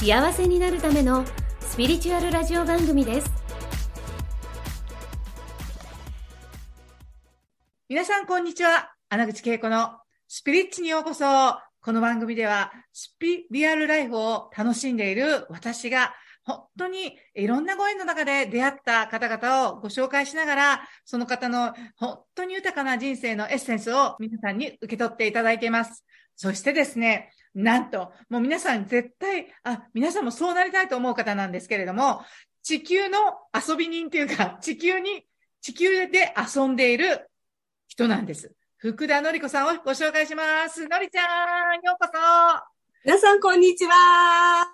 幸せになるためのスピリチュアルラジオ番組です皆さん、こんにちは。穴口恵子のスピリッチにようこそ。この番組では、スピリアルライフを楽しんでいる私が、本当にいろんなご縁の中で出会った方々をご紹介しながら、その方の本当に豊かな人生のエッセンスを皆さんに受け取っていただいています。そしてですね、なんと、もう皆さん絶対、あ、皆さんもそうなりたいと思う方なんですけれども、地球の遊び人というか、地球に、地球で遊んでいる人なんです。福田のり子さんをご紹介します。のりちゃん、ようこそ。皆さん、こんにちは。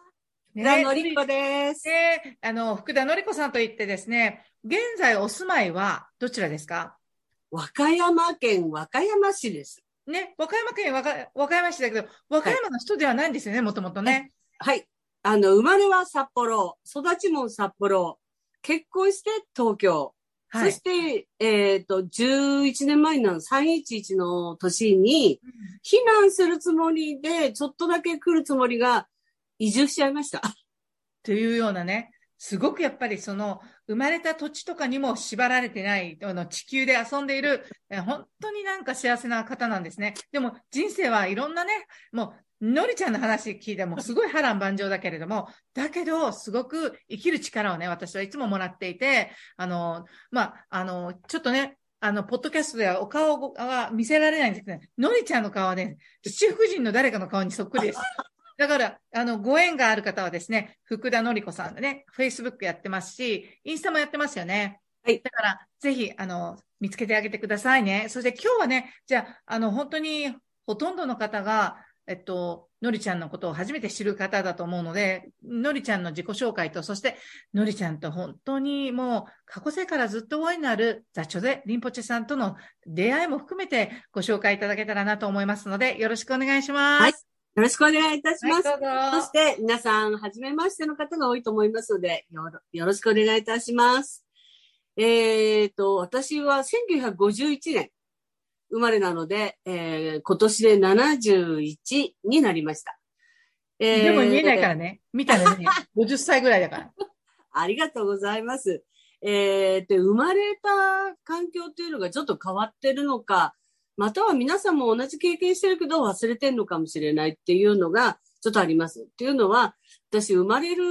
福田のり子です。で、あの、福田のり子さんといってですね、現在お住まいはどちらですか？和歌山県和歌山市です。ね、和歌山県和歌和歌山市だけど、和歌山の人ではないんですよね、もともとね。はい。あの、生まれは札幌、育ちも札幌、結婚して東京。はい、そして、えっ、ー、と、11年前の311の年に、避難するつもりで、ちょっとだけ来るつもりが、移住しちゃいました。というようなね、すごくやっぱりその、生まれた土地とかにも縛られてない、あの地球で遊んでいる、本当になんか幸せな方なんですね。でも人生はいろんなね、もう、のりちゃんの話聞いてもすごい波乱万丈だけれども、だけど、すごく生きる力をね、私はいつももらっていて、あの、まあ、あの、ちょっとね、あの、ポッドキャストではお顔は見せられないんですけど、のりちゃんの顔はね、七福神の誰かの顔にそっくりです。だから、あの、ご縁がある方はですね、福田のり子さんでね、Facebook やってますし、インスタもやってますよね。はい。だから、ぜひ、あの、見つけてあげてくださいね。そして今日はね、じゃあ、あの、本当にほとんどの方が、えっと、のりちゃんのことを初めて知る方だと思うので、のりちゃんの自己紹介と、そして、のりちゃんと本当にもう過去世からずっとお会いになるザチョゼ・リンポチェさんとの出会いも含めてご紹介いただけたらなと思いますので、よろしくお願いします。はい。よろしくお願いいたします。はい、そして、皆さん、はじめましての方が多いと思いますので、よろしくお願いいたします。えっ、ー、と、私は1951年生まれなので、えー、今年で71になりました。えー、でも見えないからね。見たらね、50歳ぐらいだから。ありがとうございます。えー、で、生まれた環境っていうのがちょっと変わってるのか、または皆さんも同じ経験してるけど忘れてんのかもしれないっていうのがちょっとあります。っていうのは、私生まれる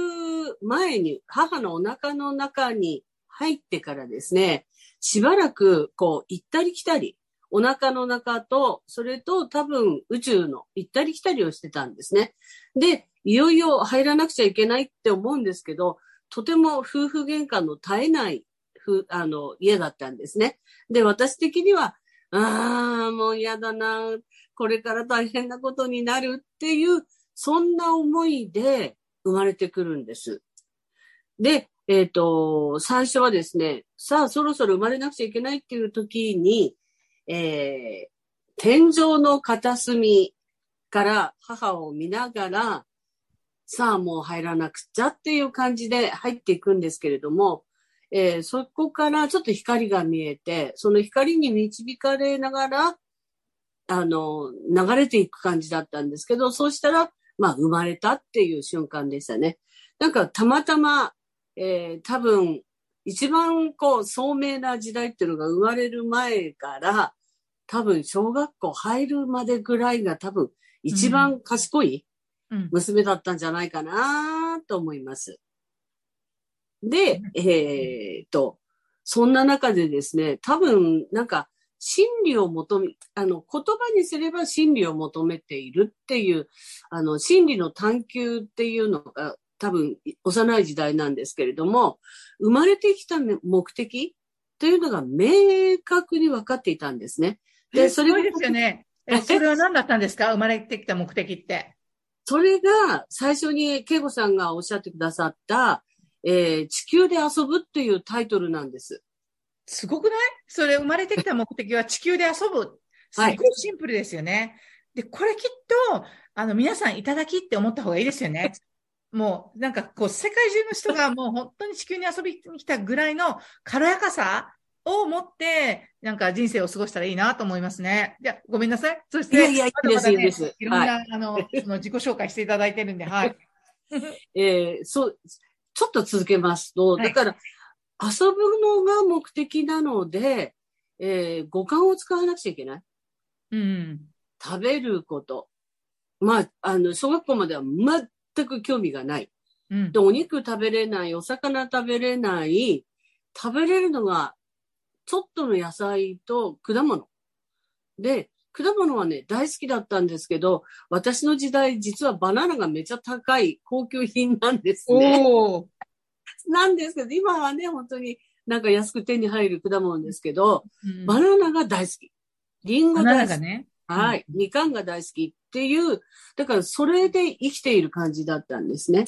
前に母のお腹の中に入ってからですね、しばらくこう行ったり来たり、お腹の中と、それと多分宇宙の行ったり来たりをしてたんですね。で、いよいよ入らなくちゃいけないって思うんですけど、とても夫婦喧嘩の絶えないあの家だったんですね。で、私的にはああ、もう嫌だな。これから大変なことになるっていう、そんな思いで生まれてくるんです。で、えっ、ー、と、最初はですね、さあ、そろそろ生まれなくちゃいけないっていう時に、えー、天井の片隅から母を見ながら、さあ、もう入らなくちゃっていう感じで入っていくんですけれども、えー、そこからちょっと光が見えて、その光に導かれながら、あの、流れていく感じだったんですけど、そうしたら、まあ、生まれたっていう瞬間でしたね。なんか、たまたま、えー、多分、一番こう、聡明な時代っていうのが生まれる前から、多分、小学校入るまでぐらいが多分、一番賢い娘だったんじゃないかなと思います。で、えー、っと、そんな中でですね、多分、なんか、真理を求め、あの、言葉にすれば真理を求めているっていう、あの、真理の探求っていうのが多分幼い時代なんですけれども、生まれてきた目的というのが明確に分かっていたんですね。で、それですよね。え、それは何だったんですか？生まれてきた目的って。それが最初に恵子さんがおっしゃってくださった、えー地球で遊ぶっていうタイトルなんです。すごくない？それ生まれてきた目的は地球で遊ぶ。すごいシンプルですよね。で、これきっと、あの、皆さんいただきって思った方がいいですよね。もう、なんかこう、世界中の人がもう本当に地球に遊びに来たぐらいの軽やかさを持って、なんか人生を過ごしたらいいなと思いますね。じゃあごめんなさい。そして、いやいやいいですいいですいろんな、あの、その自己紹介していただいてるんで、はい。えーそう、ちょっと続けますと、はいだから、遊ぶのが目的なので、えー五感を使わなくちゃいけない。うん。食べること。まあ、あの、小学校までは全く興味がない。うんで、。お肉食べれない、お魚食べれない、食べれるのが、ちょっとの野菜と果物。で、果物はね、大好きだったんですけど、私の時代、実はバナナがめちゃ高い高級品なんですね。なんですけど、今はね、本当になんか安く手に入る果物ですけど、うんバナナが大好き。リンゴバナナ大好き。がね。はい。みかんが大好きっていう、だからそれで生きている感じだったんですね。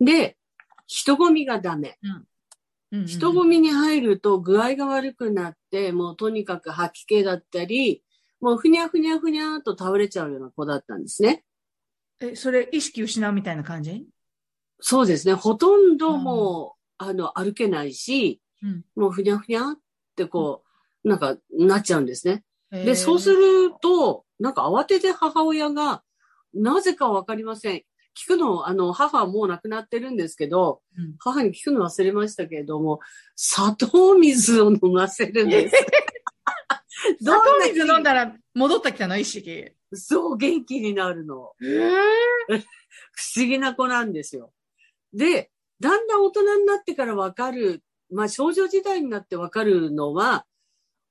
で、人混みがダメ。うんうん人混みに入ると具合が悪くなって、もうとにかく吐き気だったり、もうふにゃふにゃふにゃーと倒れちゃうような子だったんですね。え、それ意識失うみたいな感じ？そうですね。ほとんどもう、あの、歩けないし、うんもうふにゃふにゃってこう、なんか、なっちゃうんですね。でで、そうすると、なんか慌てて母親が、なぜかわかりません。聞くの、あの、母はもう亡くなってるんですけど、うん母に聞くの忘れましたけれども、砂糖水を飲ませるんです。砂糖水飲んだだら戻ってきたの、意識。そう元気になるの。え 不思議な子なんですよ。で、だんだん大人になってからわかる、まあ少女時代になってわかるのは、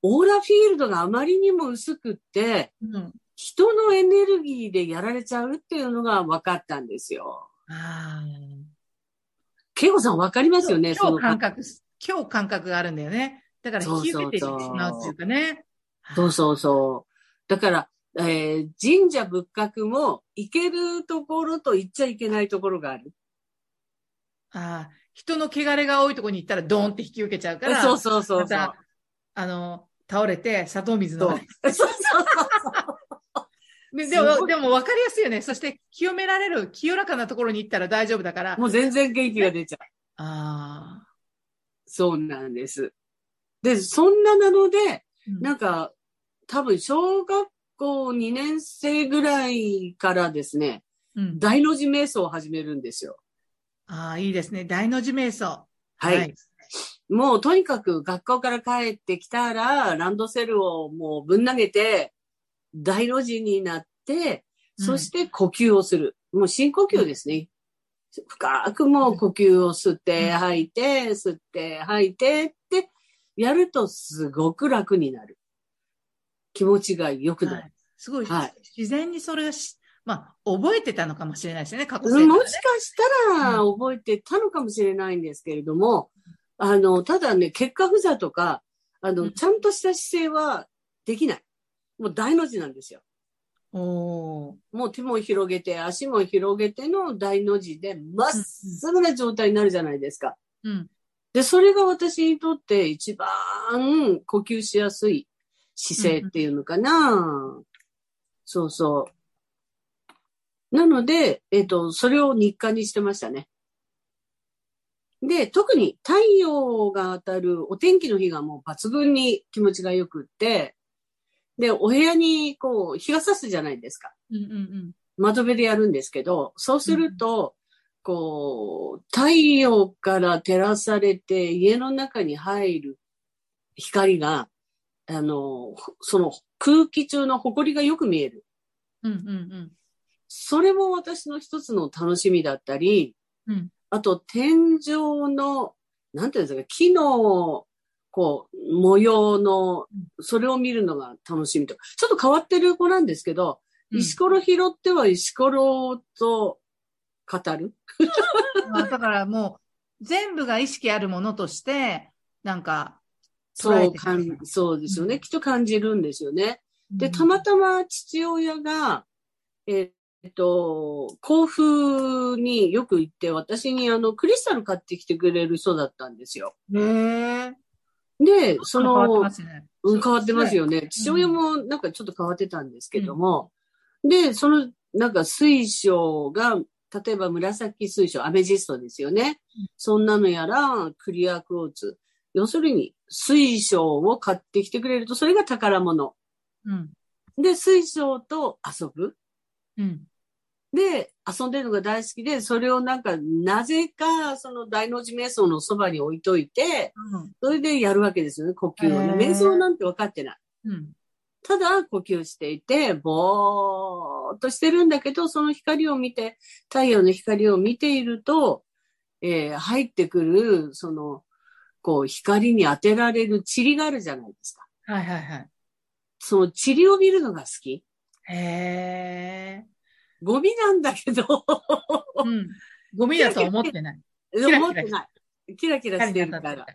オーラフィールドがあまりにも薄くって、うん。人のエネルギーでやられちゃうっていうのが分かったんですよ。あケイコさん分かりますよね、今その。日感覚、今日感覚があるんだよね。だから引き受けてしまうっていうかね。そうそうそう。だから、えー神社仏閣も行けるところと行っちゃいけないところがある。ああ、人の汚れが多いところに行ったらドーンって引き受けちゃうから、そうそうそうそう。また、あの、倒れて砂糖水飲そう。そうそうそう。でですも、でも分かりやすいよね。そして清められる、清らかなところに行ったら大丈夫だから。もう全然元気が出ちゃう。ああ。そうなんです。で、そんななので、うんなんか、多分小学校2年生ぐらいからですね、うん、大の字瞑想を始めるんですよ。ああ、いいですね。大の字瞑想。はい。もうとにかく学校から帰ってきたら、ランドセルをもうぶん投げて、大の字になって、うんそして呼吸をする。もう深呼吸ですね。深くもう呼吸を吸って、うん吐いて、吸って、吐いてってやるとすごく楽になる。気持ちが良くなる。はいすごい、はい自然にそれがし、まあ、覚えてたのかもしれないですね、過去も生活しかしたら覚えてたのかもしれないんですけれども、あの、ただね、結果不座とか、あの、うんちゃんとした姿勢はできない。もう大の字なんですよ。おーもう手も広げて、足も広げての大の字で、まっすぐな状態になるじゃないですか。うん。で、それが私にとって一番呼吸しやすい姿勢っていうのかな。そうそう。なので、えっ、と、それを日課にしてましたね。で、特に太陽が当たるお天気の日がもう抜群に気持ちが良くって、で、お部屋にこう、日が差すじゃないですか。うんうんうん。窓辺でやるんですけど、そうすると、こう、太陽から照らされて家の中に入る光が、あの、その空気中の埃がよく見える。うんうんそれも私の一つの楽しみだったり、うんあと天井の、なんていうんですか、木の、こう、模様の、それを見るのが楽しみと。ちょっと変わってる子なんですけど、うん。石ころ拾っては石ころと語る。まあだからもう、全部が意識あるものとして、なんか、そうかん、そうですよね。うんきっと感じるんですよね。で、うんたまたま父親が、えーっと、甲府によく行って、私にあの、クリスタル買ってきてくれる人だったんですよ。へえ。で、そ変わってのま、すね。うん、変わってますよね。父親もなんかちょっと変わってたんですけども、で、その、なんか水晶が、例えば紫水晶、アメジストですよね。うんそんなのやら、クリアクォーツ。要するに、水晶を買ってきてくれると、それが宝物。うん。で、水晶と遊ぶ。うん。で、遊んでるのが大好きで、それをなんか、なぜか、その大の字瞑想のそばに置いといて、うん。それでやるわけですよね、呼吸をね。瞑想なんて分かってない。うん。ただ呼吸していて、ぼーっとしてるんだけど、その光を見て、太陽の光を見ていると、えー入ってくる、その、こう、光に当てられる塵があるじゃないですか。はいはいはい。その塵を見るのが好き。へえ。ゴミなんだけど、うん。ゴミだとは思ってない。ラキラ思ってない。キラキラしてるから。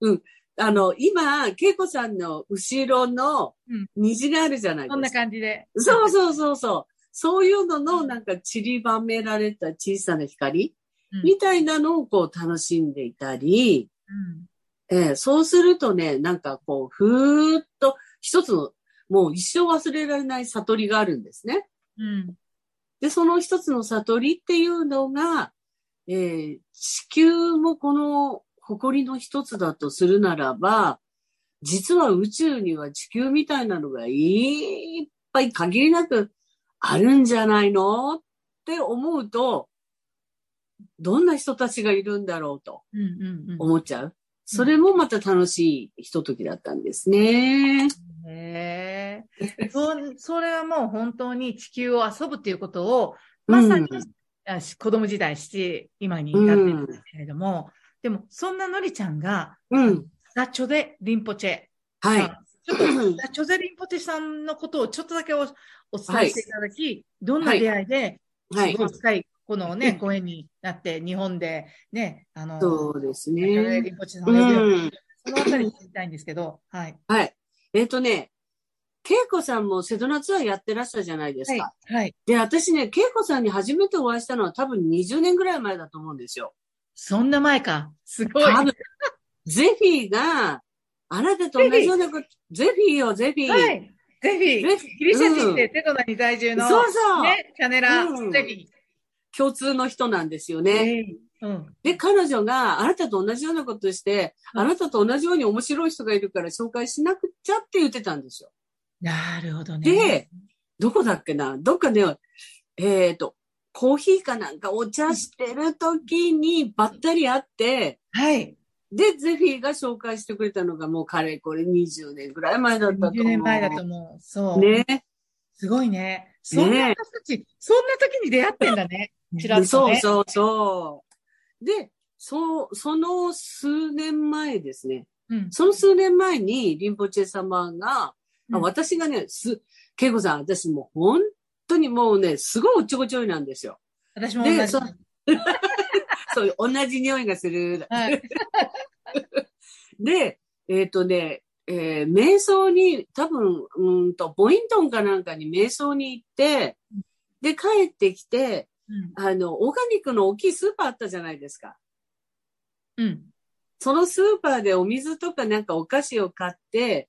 うん。あの、今、恵子さんの後ろのうん虹があるじゃないこんなですか。感じで。そうそうそうそう。そういうののなんか散りばめられた小さな光うんみたいなのをこう楽しんでいたり、うん。えーそうするとね、なんかこう、ふーっと一つの、もう一生忘れられない悟りがあるんですね。うん。で、その一つの悟りっていうのが、えー地球もこの誇りの一つだとするならば、実は宇宙には地球みたいなのがいっぱい限りなくあるんじゃないのって思うと、どんな人たちがいるんだろうとうんうんうん。思っちゃう？それもまた楽しいひとときだったんですね。へえ。そ、それはもう本当に地球を遊ぶっていうことを、まさに、あし子供時代して、今に至ってるんですけれども、でも、そんなのりちゃんが、うん。うん。ダチョゼ・リンポチェ。はい。あちょっと、ダチョゼ・リンポチェさんのことをちょっとだけおお伝えしていただき、どんな出会いで、はいす。ごい深い、このね、ご縁になって、日本でね、あの、そうですね。そのあたりに知りたいんですけど、はい。はい。えっ、とね、恵子さんも瀬戸内ツアーやってらしたじゃないですはいか。。はい。で、私ね、恵子さんに初めてお会いしたのは多分20年ぐらい前だと思うんですよ。そんな前か。すごい。多分、ゼフィーが、あなたと同じようなこと、ゼフィーよ、ゼフィー。はい。ぜひ、ぜひギリシャ人ってうんテトナに在住の、そうそう、ね、チャネラうんぜひ。共通の人なんですよね。ね。うん。で、彼女があなたと同じようなことして、うんあなたと同じように面白い人がいるから紹介しなくちゃって言ってたんですよ。なるほどね。で、どこだっけな？どっかで、えっ、と、コーヒーかなんかお茶してる時にばったり会って、はい。で、ゼフィーが紹介してくれたのがもうかれこれ20年ぐらい前だったと思う。20年前だと思う。そう。ね。すごいね。そんな私たち、そんな時に出会ってんだね。ちらっとね。そうそうそう。で、そう、その数年前ですね。うん。その数年前にリンポチェ様が、うんあ私がね、す、ケイコさん、私もう本当にもうね、すごいおっちょこちょいなんですよ。私も同じ。で そうそう同じ匂いがする。はい。で、えっ、とね、えー瞑想に、多分、うんと、ボイントンかなんかに瞑想に行って、で、帰ってきて、うん。あの、オーガニックの大きいスーパーあったじゃないですか。うん。そのスーパーでお水とかなんかお菓子を買って、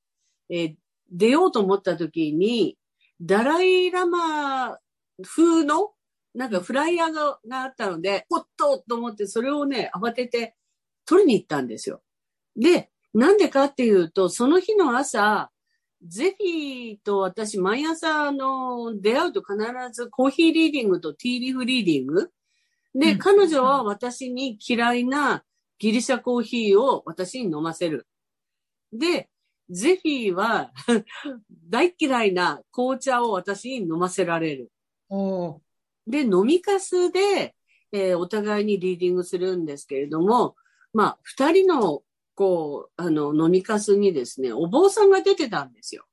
えー出ようと思った時に、ダライラマ風のなんかフライヤーががあったので、おっとと思ってそれをね、慌てて取りに行ったんですよ。で、なんでかっていうと、その日の朝、ゼフィーと私、毎朝、あの、出会うと必ずコーヒーリーディングとティーリーフリーディング。で、うん彼女は私に嫌いなギリシャコーヒーを私に飲ませる。で、ゼフィーは 大嫌いな紅茶を私に飲ませられる。で、飲みかすで、えーお互いにリーディングするんですけれども、まあ、二人の、こう、あの、飲みかすにですね、お坊さんが出てたんですよ。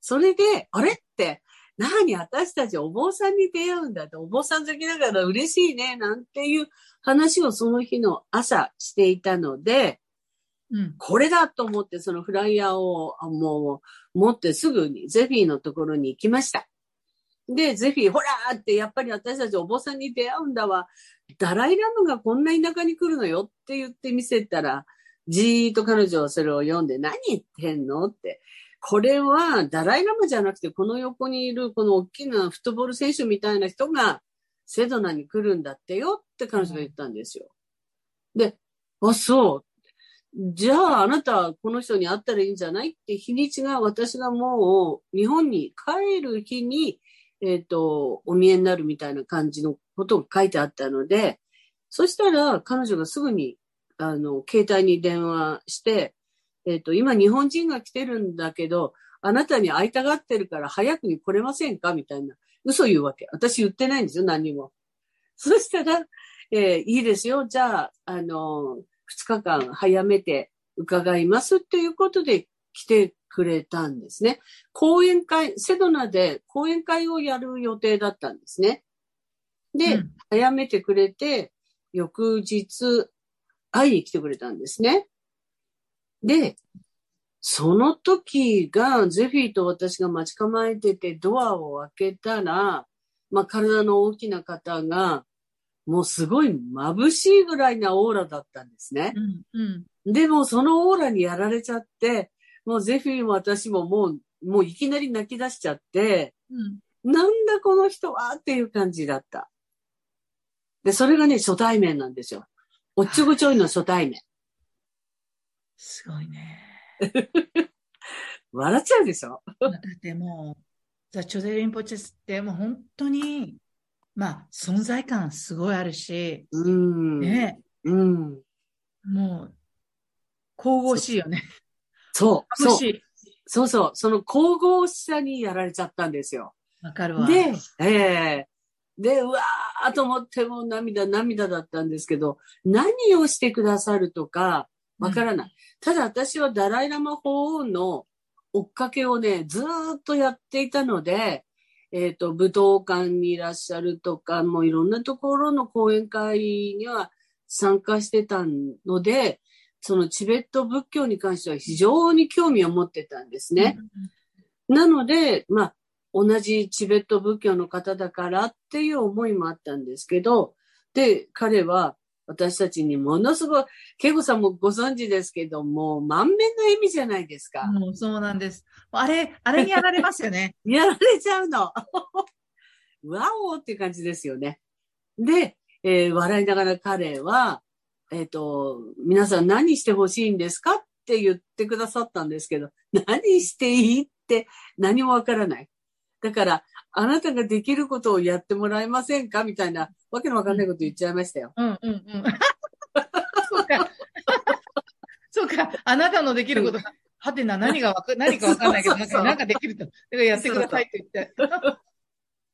それで、あれって、何私たちお坊さんに出会うんだって、お坊さん好きだから嬉しいね、なんていう話をその日の朝していたので、うん。これだと思って、そのフライヤーをあもう持ってすぐにゼフィーのところに行きました。で、ぜひ、ほらーって、やっぱり私たちお坊さんに出会うんだわ。ダライラムがこんな田舎に来るのよって言って見せたら、じーっと彼女はそれを読んで、何言ってんの？って。これはダライラムじゃなくて、この横にいるこの大きなフットボール選手みたいな人がセドナに来るんだってよって彼女が言ったんですよ。で、あ、そう。じゃあ、あなた、この人に会ったらいいんじゃないって日にちが、私がもう、日本に帰る日に、えっ、と、お見えになるみたいな感じのことが書いてあったので、そしたら、彼女がすぐに、あの、携帯に電話して、えっ、と、今日本人が来てるんだけど、あなたに会いたがってるから早くに来れませんか？みたいな。嘘言うわけ。私言ってないんですよ、何にも。そしたら、えーいいですよ。じゃあ、あの、2日間早めて伺いますっていうことで来てくれたんですね。講演会、セドナで講演会をやる予定だったんですね。で、うん早めてくれて、翌日、会いに来てくれたんですね。で、その時が、ゼフィーと私が待ち構えてて、ドアを開けたら、まあ、体の大きな方が、もうすごい眩しいぐらいなオーラだったんですね。うん。うん。でも、そのオーラにやられちゃって、もうゼフィーも私ももう、もういきなり泣き出しちゃって、うん。なんだこの人はっていう感じだった。で、それがね、初対面なんですよ。おっちょこちょいの初対面。すごいね。笑っちゃうでしょ？だってもう、ザ・チョゼリンポチェスってもう本当に、まあ、存在感すごいあるし、うん。ね、うん。もう、神々しいよね。そう、そう。そうそう。その神々しさにやられちゃったんですよ。わかるわ。で、ええで、うわーと思ってもう涙、涙だったんですけど、何をしてくださるとか、わからない。ただ私はダライラマ法王の追っかけをね、ずーっとやっていたので、えっ、と、武道館にいらっしゃるとか、もういろんなところの講演会には参加してたので、そのチベット仏教に関しては非常に興味を持ってたんですね。なので、まあ、同じチベット仏教の方だからっていう思いもあったんですけど、で、彼は私たちにものすごい、ケゴさんもご存知ですけども、満面の笑みじゃないですか。もうそうなんです。あれ、あれにやられますよね。やられちゃうの。わおっていう感じですよね。で、えー笑いながら彼は、えっ、と、皆さん何してほしいんですかって言ってくださったんですけど、何していいって何もわからない。だから、あなたができることをやってもらえませんかみたいな、わけのわかんないこと言っちゃいましたよ。うんうんうん。そうか。そうか。あなたのできること、はてな、何がわか、何かわかんないけど、なんかなんかできると。だからやってくださいって言って。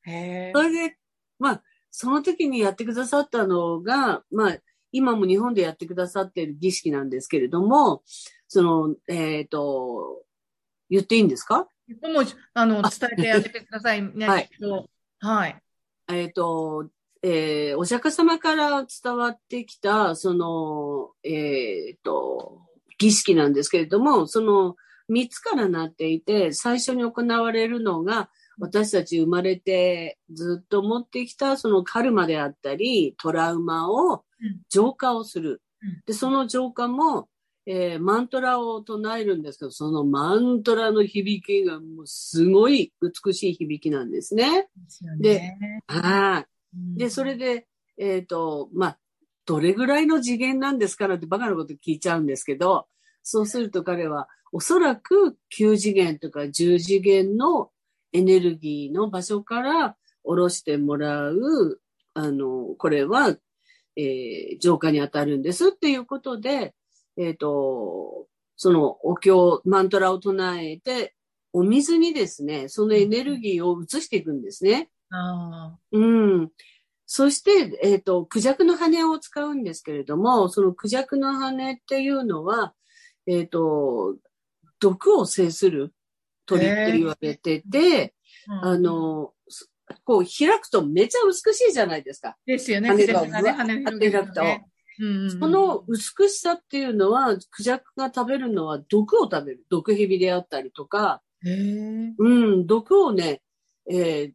へえそ。れで、まあ、その時にやってくださったのが、まあ、今も日本でやってくださっている儀式なんですけれども、その、えっ、と、言っていいんですか？もう、あの、伝えてあげてくださいね。はいはい。えっ、と、えーお釈迦様から伝わってきた、その、えっ、と、儀式なんですけれども、その3つからなっていて、最初に行われるのが、私たち生まれてずっと持ってきたそのカルマであったり、トラウマをうん浄化をするうん。で、その浄化も、えーマントラを唱えるんですけど、そのマントラの響きがもうすごい美しい響きなんですね。でねはい。うんで、それで、えっ、と、まあ、どれぐらいの次元なんですかなってバカなこと聞いちゃうんですけど、そうすると彼は、おそらく9次元とか10次元のエネルギーの場所から下ろしてもらう、あの、これは、えー浄化に当たるんですっていうことで、えっ、と、そのお経、マントラを唱えて、お水にですね、そのエネルギーを移していくんですね。あうん。そして、えっ、と、クジャクの羽を使うんですけれども、そのクジャクの羽っていうのは、えっ、と、毒を制する鳥って言われてて、あ。あの、すこう開くとめちゃ美しいじゃないですか。ですよね。羽が羽がね、羽を広げるとその美しさっていうのは、クジャクが食べるのは毒を食べる。毒蛇であったりとか。うん、毒をね、えー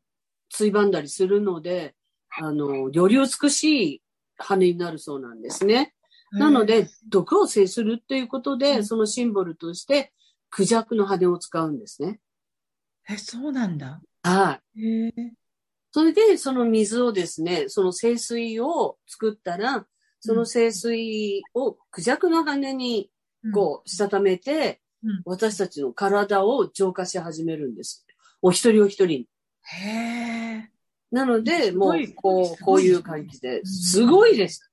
ついばんだりするので、あの、より美しい羽になるそうなんですね。なので、毒を制するっていうことで、そのシンボルとして、クジャクの羽を使うんですね。え、そうなんだ。はい。それで、その水をですね、その清水を作ったら、その清水をクジャクの羽に、こう、したためて、うん、私たちの体を浄化し始めるんです。お一人お一人へえ。なので、もう、こう、こういう感じで、すごいです。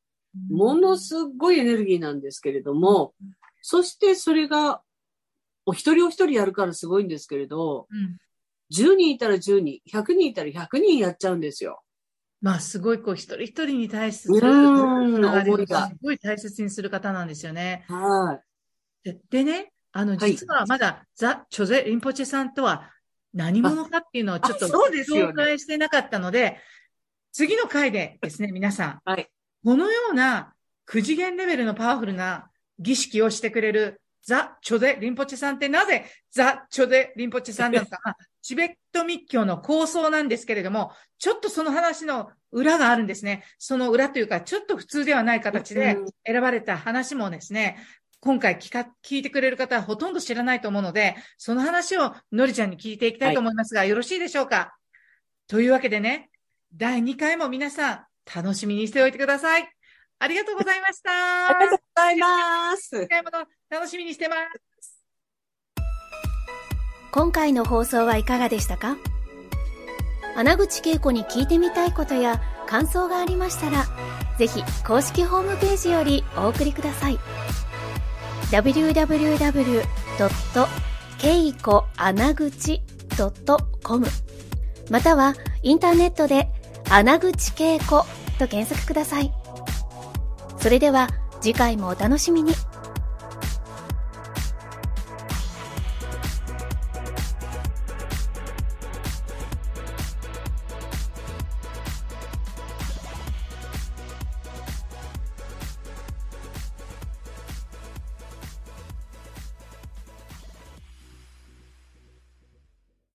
ものすごいエネルギーなんですけれども、そしてそれが、お一人お一人やるからすごいんですけれど、うん、10人いたら10人、100人いたら100人やっちゃうんですよ。まあ、すごい、こう、一人一人に対して、すごい大切にする方なんですよね。はい。ででね、あの、実はまだ、はい、ザ・チョゼ・リンポチェさんとは何者かっていうのをちょっと紹介してなかったので、次の回でですね、皆さん、はい、このような9次元レベルのパワフルな儀式をしてくれるザ・チョデ・リンポチェさんってなぜザ・チョデ・リンポチェさんなのか、チベット密教の構想なんですけれども、ちょっとその話の裏があるんですね。その裏というか、ちょっと普通ではない形で選ばれた話もですね、今回聞か、聞いてくれる方はほとんど知らないと思うので、その話をのりちゃんに聞いていきたいと思いますが、はい、よろしいでしょうか？というわけでね、第2回も皆さん楽しみにしておいてください。ありがとうございました。ありがとうございます。次回も楽しみにしてます。今回の放送はいかがでしたか？穴口恵子に聞いてみたいことや感想がありましたら、ぜひ公式ホームページよりお送りください。www.keikoanaguchi.com またはインターネットで穴口恵子と検索ください。それでは次回もお楽しみに。